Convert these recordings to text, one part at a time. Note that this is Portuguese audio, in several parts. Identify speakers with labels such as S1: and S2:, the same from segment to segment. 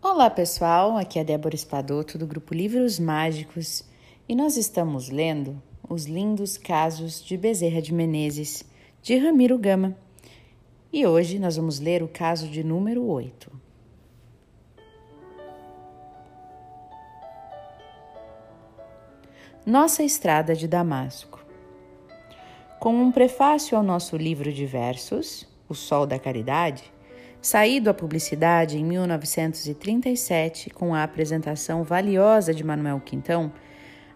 S1: Olá pessoal, aqui é Débora Espadoto do grupo Livros Mágicos e nós estamos lendo Os Lindos Casos de Bezerra de Menezes, de Ramiro Gama. E hoje nós vamos ler o caso de número 8. Nossa Estrada de Damasco. Com um prefácio ao nosso livro de versos, O Sol da Caridade, saído à publicidade em 1937 com a apresentação valiosa de Manuel Quintão,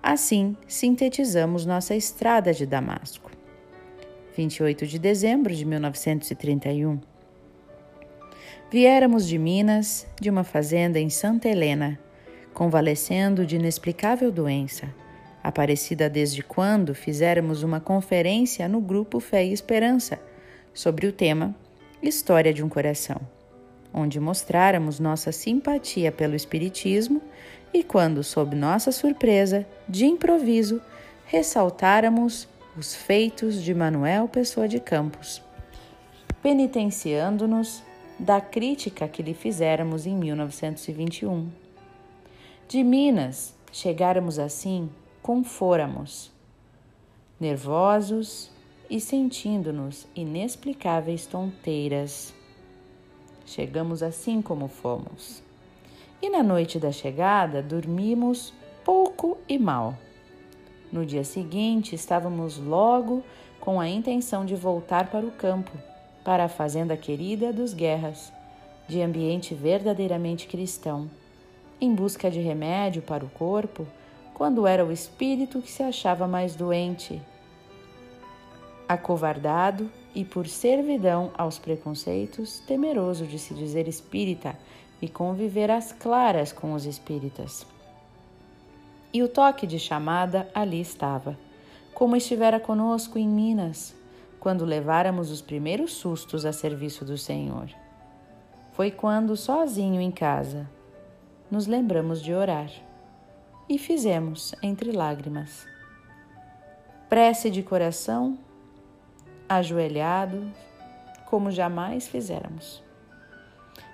S1: assim sintetizamos nossa estrada de Damasco. 28 de dezembro de 1931. Viéramos de Minas, de uma fazenda em Santa Helena, convalescendo de inexplicável doença, aparecida desde quando fizéramos uma conferência no grupo Fé e Esperança sobre o tema História de um Coração, onde mostráramos nossa simpatia pelo Espiritismo e quando, sob nossa surpresa, de improviso, ressaltáramos os feitos de Manuel Pessoa de Campos, penitenciando-nos da crítica que lhe fizéramos em 1921. De Minas, chegáramos assim com fôramos, nervosos, e sentindo-nos inexplicáveis tonteiras. Chegamos assim como fomos. E na noite da chegada dormimos pouco e mal. No dia seguinte estávamos logo com a intenção de voltar para o campo, para a fazenda querida dos Guerras, de ambiente verdadeiramente cristão, em busca de remédio para o corpo, quando era o espírito que se achava mais doente acovardado e por servidão aos preconceitos, temeroso de se dizer espírita e conviver às claras com os espíritas. E o toque de chamada ali estava, como estivera conosco em Minas, quando leváramos os primeiros sustos a serviço do Senhor. Foi quando, sozinho em casa, nos lembramos de orar e fizemos entre lágrimas. Prece de coração ajoelhado, como jamais fizéramos.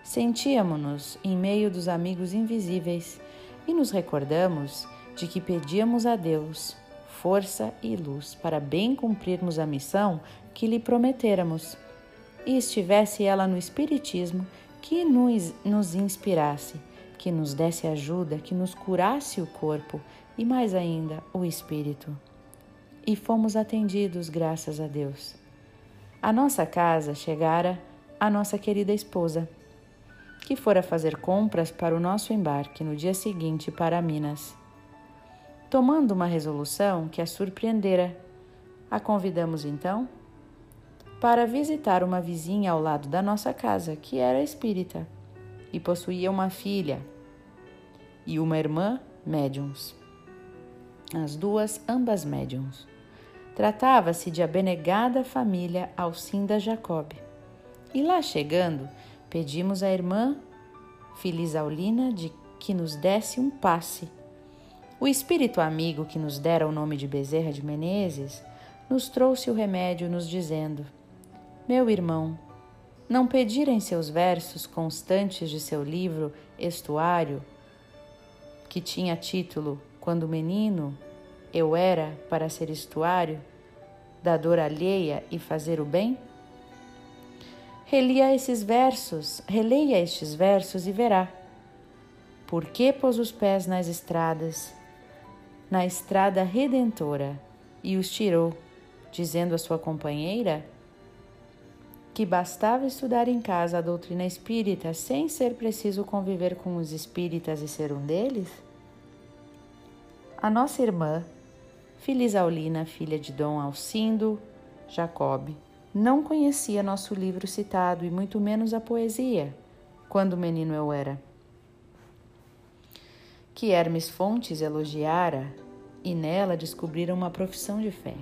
S1: Sentíamos-nos em meio dos amigos invisíveis e nos recordamos de que pedíamos a Deus força e luz para bem cumprirmos a missão que lhe prometêramos, e estivesse ela no Espiritismo que nos, nos inspirasse, que nos desse ajuda, que nos curasse o corpo e, mais ainda, o espírito. E fomos atendidos, graças a Deus. A nossa casa chegara a nossa querida esposa, que fora fazer compras para o nosso embarque no dia seguinte para Minas. Tomando uma resolução que a surpreendera, a convidamos então para visitar uma vizinha ao lado da nossa casa, que era espírita e possuía uma filha e uma irmã médiums. As duas, ambas médiums. Tratava-se de abnegada família Alcinda Jacob. E lá chegando, pedimos à irmã Filisaulina de que nos desse um passe. O espírito amigo que nos dera o nome de Bezerra de Menezes nos trouxe o remédio, nos dizendo: Meu irmão, não pedir em seus versos constantes de seu livro Estuário, que tinha título Quando menino eu era para ser estuário da dor alheia e fazer o bem? Relia esses versos, releia estes versos e verá. Por que pôs os pés nas estradas, na estrada redentora, e os tirou, dizendo à sua companheira que bastava estudar em casa a doutrina espírita sem ser preciso conviver com os espíritas e ser um deles? A nossa irmã, Filisaulina, filha de Dom Alcindo Jacob, não conhecia nosso livro citado e muito menos a poesia, quando menino eu era. Que Hermes Fontes elogiara e nela descobrira uma profissão de fé.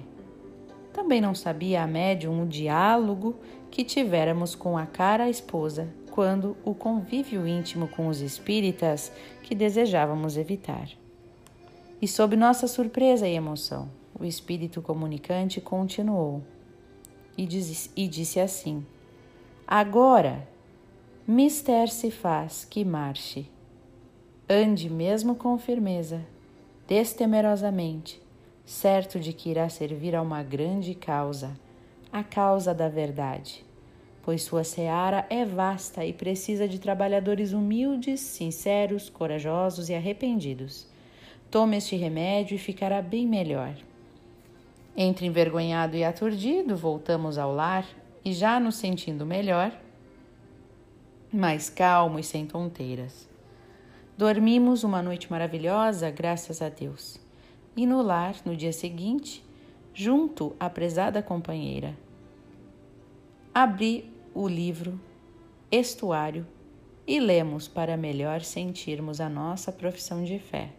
S1: Também não sabia a médium o diálogo que tivéramos com a cara esposa quando o convívio íntimo com os espíritas que desejávamos evitar. E sob nossa surpresa e emoção, o espírito comunicante continuou e, diz, e disse assim: Agora, mister se faz que marche Ande mesmo com firmeza, destemerosamente, certo de que irá servir a uma grande causa, a causa da verdade. Pois sua seara é vasta e precisa de trabalhadores humildes, sinceros, corajosos e arrependidos. Tome este remédio e ficará bem melhor. Entre envergonhado e aturdido, voltamos ao lar e, já nos sentindo melhor, mais calmo e sem tonteiras. Dormimos uma noite maravilhosa, graças a Deus. E no lar, no dia seguinte, junto à prezada companheira, abri o livro Estuário e lemos para melhor sentirmos a nossa profissão de fé.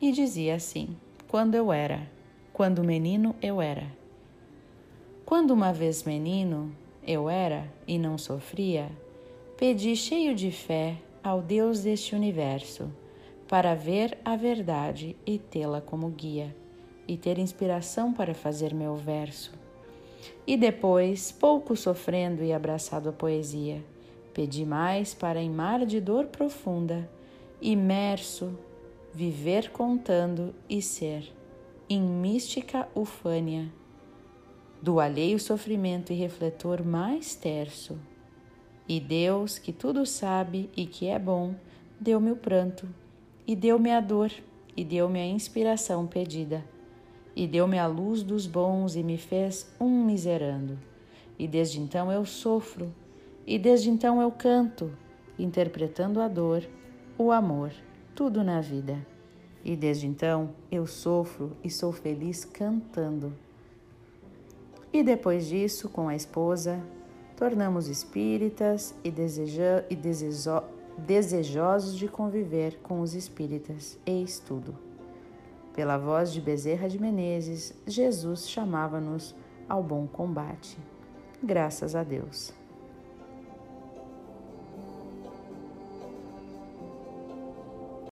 S1: E dizia assim: Quando eu era, quando menino eu era. Quando uma vez menino eu era e não sofria, pedi cheio de fé ao Deus deste universo para ver a verdade e tê-la como guia, e ter inspiração para fazer meu verso. E depois, pouco sofrendo e abraçado à poesia, pedi mais para em mar de dor profunda, imerso, viver contando e ser, em mística ufânia, do alheio sofrimento e refletor mais terço e Deus, que tudo sabe e que é bom, deu-me o pranto, e deu-me a dor, e deu-me a inspiração pedida, e deu-me a luz dos bons e me fez um miserando. E desde então eu sofro, e desde então eu canto, interpretando a dor, o amor, tudo na vida. E desde então eu sofro e sou feliz cantando. E depois disso, com a esposa, tornamos espíritas e, deseja, e desejo, desejosos de conviver com os espíritas. Eis tudo. Pela voz de Bezerra de Menezes, Jesus chamava-nos ao bom combate. Graças a Deus.